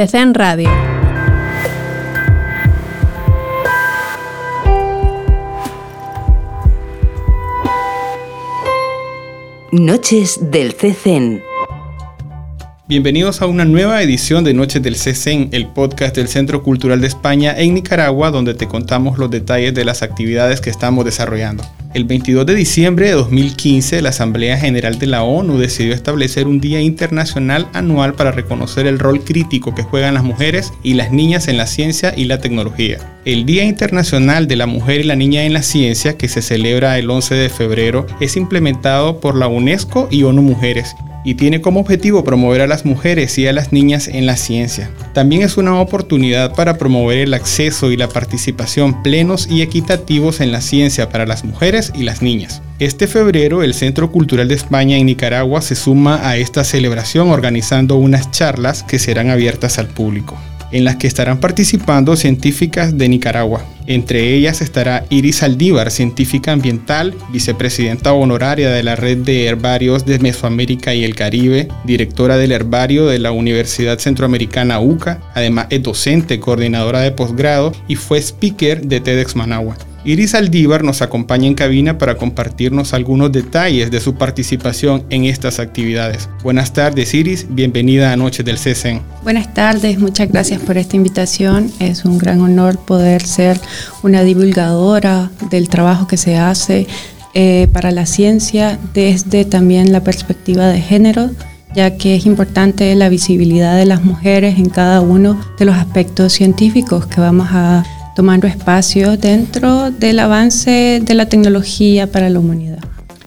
CCN Radio. Noches del CCN. Bienvenidos a una nueva edición de Noches del CECEN, el podcast del Centro Cultural de España en Nicaragua, donde te contamos los detalles de las actividades que estamos desarrollando. El 22 de diciembre de 2015, la Asamblea General de la ONU decidió establecer un Día Internacional anual para reconocer el rol crítico que juegan las mujeres y las niñas en la ciencia y la tecnología. El Día Internacional de la Mujer y la Niña en la Ciencia, que se celebra el 11 de febrero, es implementado por la UNESCO y ONU Mujeres y tiene como objetivo promover a las mujeres y a las niñas en la ciencia. También es una oportunidad para promover el acceso y la participación plenos y equitativos en la ciencia para las mujeres y las niñas. Este febrero el Centro Cultural de España en Nicaragua se suma a esta celebración organizando unas charlas que serán abiertas al público en las que estarán participando científicas de Nicaragua. Entre ellas estará Iris Aldívar, científica ambiental, vicepresidenta honoraria de la Red de Herbarios de Mesoamérica y el Caribe, directora del herbario de la Universidad Centroamericana UCA, además es docente, coordinadora de posgrado y fue speaker de TEDx Managua. Iris Aldívar nos acompaña en cabina para compartirnos algunos detalles de su participación en estas actividades. Buenas tardes Iris, bienvenida a Noches del CESEN. Buenas tardes, muchas gracias por esta invitación. Es un gran honor poder ser una divulgadora del trabajo que se hace eh, para la ciencia desde también la perspectiva de género ya que es importante la visibilidad de las mujeres en cada uno de los aspectos científicos que vamos a tomando espacio dentro del avance de la tecnología para la humanidad.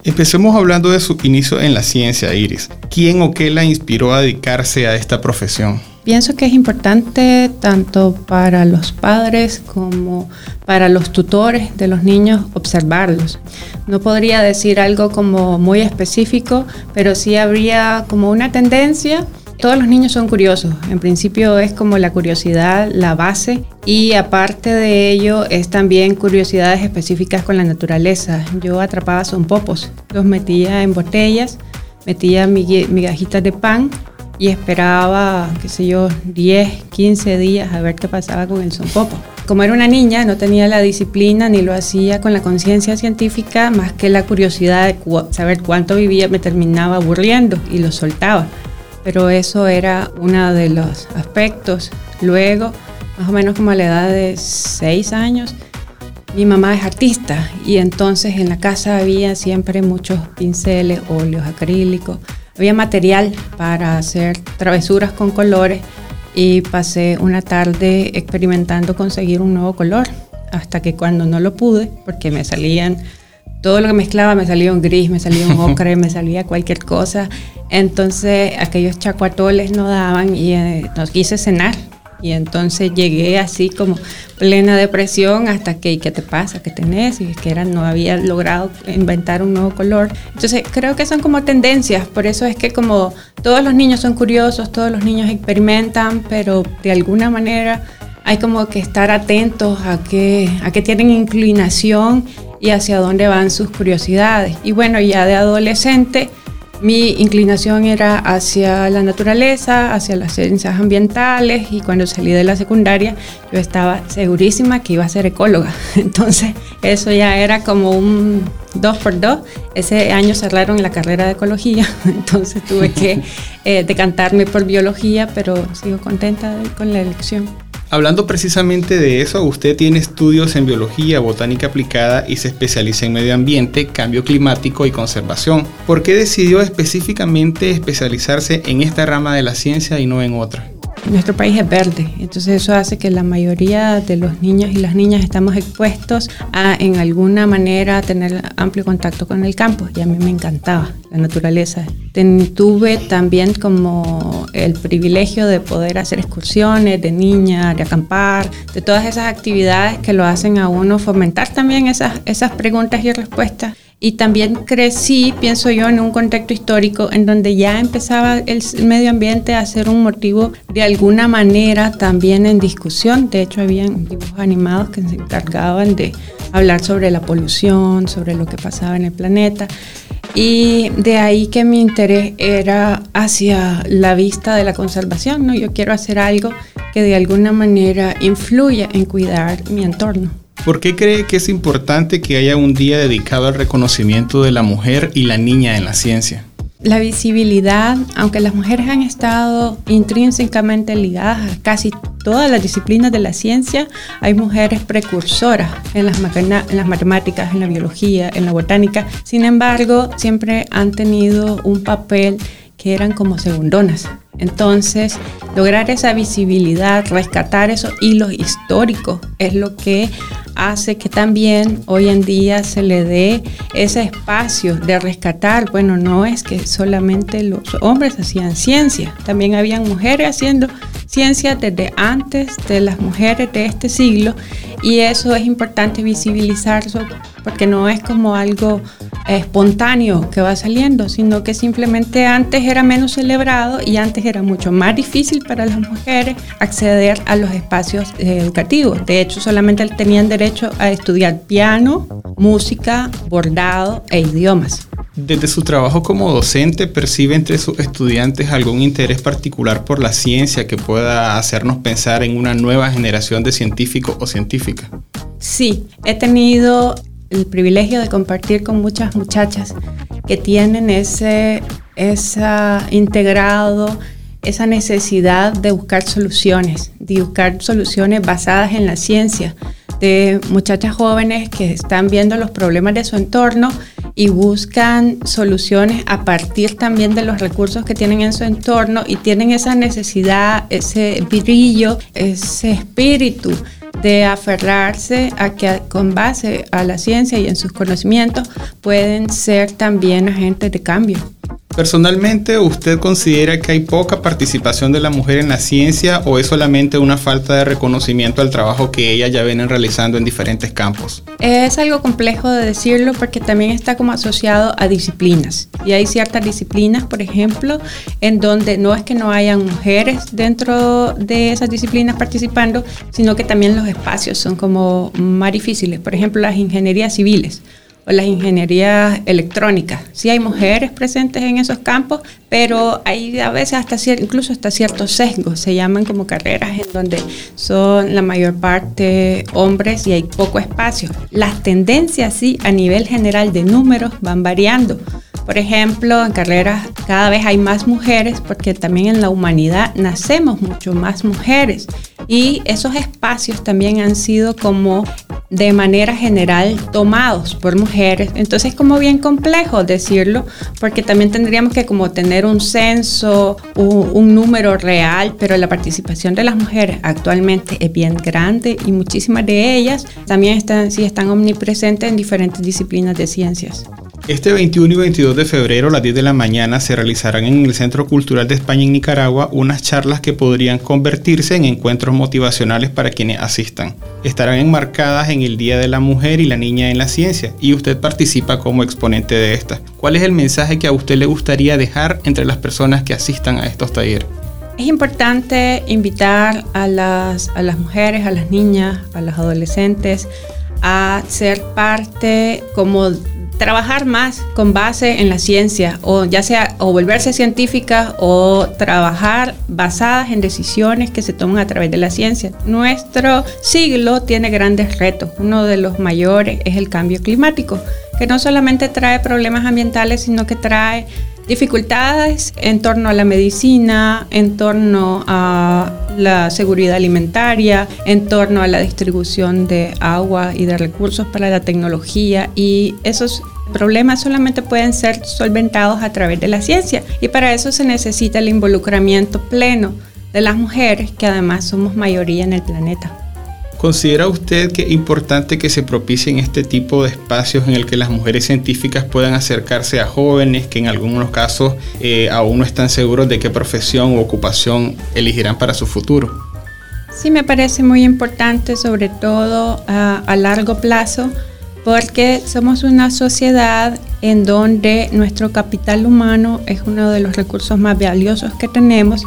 Empecemos hablando de su inicio en la ciencia, Iris. ¿Quién o qué la inspiró a dedicarse a esta profesión? Pienso que es importante tanto para los padres como para los tutores de los niños observarlos. No podría decir algo como muy específico, pero sí habría como una tendencia todos los niños son curiosos. En principio es como la curiosidad la base y aparte de ello es también curiosidades específicas con la naturaleza. Yo atrapaba son popos, los metía en botellas, metía migajitas de pan y esperaba, qué sé yo, 10, 15 días a ver qué pasaba con el sonpopo. Como era una niña, no tenía la disciplina ni lo hacía con la conciencia científica, más que la curiosidad de saber cuánto vivía, me terminaba aburriendo y lo soltaba pero eso era uno de los aspectos. Luego, más o menos como a la edad de seis años, mi mamá es artista y entonces en la casa había siempre muchos pinceles, óleos acrílicos, había material para hacer travesuras con colores y pasé una tarde experimentando conseguir un nuevo color hasta que cuando no lo pude, porque me salían todo lo que mezclaba me salía un gris, me salía un ocre, me salía cualquier cosa. Entonces aquellos chacuatoles no daban y eh, nos quise cenar. Y entonces llegué así como plena depresión hasta que, ¿qué te pasa? ¿Qué tenés? Y que era, no había logrado inventar un nuevo color. Entonces creo que son como tendencias, por eso es que como todos los niños son curiosos, todos los niños experimentan, pero de alguna manera hay como que estar atentos a que, a que tienen inclinación y hacia dónde van sus curiosidades. Y bueno, ya de adolescente mi inclinación era hacia la naturaleza, hacia las ciencias ambientales y cuando salí de la secundaria yo estaba segurísima que iba a ser ecóloga. Entonces eso ya era como un dos por dos. Ese año cerraron la carrera de ecología, entonces tuve que eh, decantarme por biología, pero sigo contenta con la elección. Hablando precisamente de eso, usted tiene estudios en biología, botánica aplicada y se especializa en medio ambiente, cambio climático y conservación. ¿Por qué decidió específicamente especializarse en esta rama de la ciencia y no en otra? Nuestro país es verde, entonces eso hace que la mayoría de los niños y las niñas estamos expuestos a en alguna manera tener amplio contacto con el campo. Y a mí me encantaba la naturaleza. tuve también como el privilegio de poder hacer excursiones de niña, de acampar, de todas esas actividades que lo hacen a uno fomentar también esas, esas preguntas y respuestas y también crecí, pienso yo, en un contexto histórico en donde ya empezaba el medio ambiente a ser un motivo de alguna manera también en discusión. De hecho, habían dibujos animados que se encargaban de hablar sobre la polución, sobre lo que pasaba en el planeta. Y de ahí que mi interés era hacia la vista de la conservación, ¿no? Yo quiero hacer algo que de alguna manera influya en cuidar mi entorno. ¿Por qué cree que es importante que haya un día dedicado al reconocimiento de la mujer y la niña en la ciencia? La visibilidad, aunque las mujeres han estado intrínsecamente ligadas a casi todas las disciplinas de la ciencia, hay mujeres precursoras en las, en las matemáticas, en la biología, en la botánica. Sin embargo, siempre han tenido un papel que eran como segundonas. Entonces, lograr esa visibilidad, rescatar esos hilos históricos es lo que hace que también hoy en día se le dé ese espacio de rescatar. Bueno, no es que solamente los hombres hacían ciencia, también habían mujeres haciendo ciencia desde antes de las mujeres de este siglo y eso es importante visibilizarlo porque no es como algo espontáneo que va saliendo, sino que simplemente antes era menos celebrado y antes era mucho más difícil para las mujeres acceder a los espacios educativos. De hecho, solamente tenían derecho a estudiar piano, música, bordado e idiomas. Desde su trabajo como docente, ¿percibe entre sus estudiantes algún interés particular por la ciencia que pueda hacernos pensar en una nueva generación de científicos o científicas? Sí, he tenido el privilegio de compartir con muchas muchachas que tienen ese esa integrado esa necesidad de buscar soluciones, de buscar soluciones basadas en la ciencia, de muchachas jóvenes que están viendo los problemas de su entorno y buscan soluciones a partir también de los recursos que tienen en su entorno y tienen esa necesidad, ese brillo, ese espíritu de aferrarse a que con base a la ciencia y en sus conocimientos pueden ser también agentes de cambio. Personalmente, ¿usted considera que hay poca participación de la mujer en la ciencia o es solamente una falta de reconocimiento al trabajo que ellas ya vienen realizando en diferentes campos? Es algo complejo de decirlo porque también está como asociado a disciplinas. Y hay ciertas disciplinas, por ejemplo, en donde no es que no hayan mujeres dentro de esas disciplinas participando, sino que también los espacios son como más difíciles. Por ejemplo, las ingenierías civiles o las ingenierías electrónicas. Sí hay mujeres presentes en esos campos, pero hay a veces hasta incluso hasta ciertos sesgos, se llaman como carreras en donde son la mayor parte hombres y hay poco espacio. Las tendencias sí a nivel general de números van variando. Por ejemplo, en carreras cada vez hay más mujeres porque también en la humanidad nacemos mucho más mujeres y esos espacios también han sido como de manera general tomados por mujeres. Entonces es como bien complejo decirlo, porque también tendríamos que como tener un censo, un, un, número real, pero la participación de las mujeres actualmente es bien grande y muchísimas de ellas también están, sí están omnipresentes en diferentes disciplinas de ciencias. Este 21 y 22 de febrero a las 10 de la mañana se realizarán en el Centro Cultural de España en Nicaragua unas charlas que podrían convertirse en encuentros motivacionales para quienes asistan. Estarán enmarcadas en el Día de la Mujer y la Niña en la Ciencia y usted participa como exponente de esta. ¿Cuál es el mensaje que a usted le gustaría dejar entre las personas que asistan a estos talleres? Es importante invitar a las, a las mujeres, a las niñas, a los adolescentes a ser parte como trabajar más con base en la ciencia, o ya sea o volverse científica o trabajar basadas en decisiones que se toman a través de la ciencia. Nuestro siglo tiene grandes retos. Uno de los mayores es el cambio climático, que no solamente trae problemas ambientales, sino que trae dificultades en torno a la medicina, en torno a la seguridad alimentaria, en torno a la distribución de agua y de recursos para la tecnología y esos problemas solamente pueden ser solventados a través de la ciencia y para eso se necesita el involucramiento pleno de las mujeres, que además somos mayoría en el planeta. ¿Considera usted que es importante que se propicien este tipo de espacios en el que las mujeres científicas puedan acercarse a jóvenes que en algunos casos eh, aún no están seguros de qué profesión u ocupación elegirán para su futuro? Sí, me parece muy importante, sobre todo a largo plazo, porque somos una sociedad en donde nuestro capital humano es uno de los recursos más valiosos que tenemos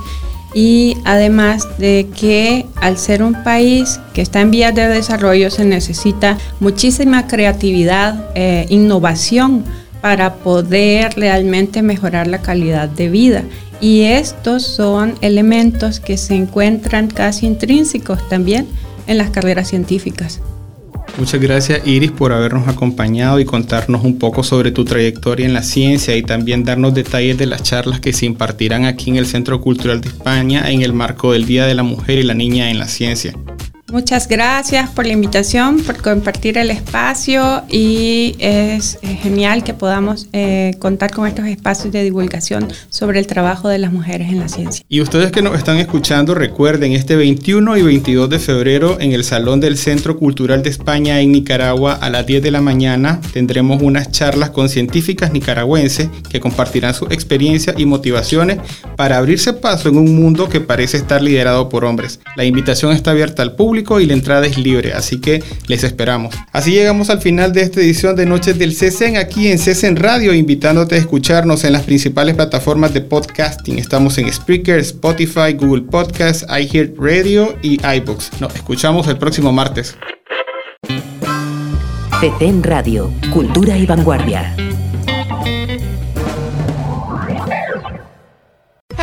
y además de que al ser un país que está en vías de desarrollo se necesita muchísima creatividad, e innovación para poder realmente mejorar la calidad de vida. Y estos son elementos que se encuentran casi intrínsecos también en las carreras científicas. Muchas gracias Iris por habernos acompañado y contarnos un poco sobre tu trayectoria en la ciencia y también darnos detalles de las charlas que se impartirán aquí en el Centro Cultural de España en el marco del Día de la Mujer y la Niña en la Ciencia. Muchas gracias por la invitación, por compartir el espacio y es genial que podamos eh, contar con estos espacios de divulgación sobre el trabajo de las mujeres en la ciencia. Y ustedes que nos están escuchando, recuerden, este 21 y 22 de febrero en el Salón del Centro Cultural de España en Nicaragua a las 10 de la mañana tendremos unas charlas con científicas nicaragüenses que compartirán sus experiencias y motivaciones para abrirse paso en un mundo que parece estar liderado por hombres. La invitación está abierta al público y la entrada es libre, así que les esperamos. Así llegamos al final de esta edición de Noches del CESEN aquí en CESEN Radio, invitándote a escucharnos en las principales plataformas de podcasting. Estamos en Spreaker, Spotify, Google Podcasts, iHeartRadio y iBooks. Nos escuchamos el próximo martes. CESEN Radio, Cultura y Vanguardia.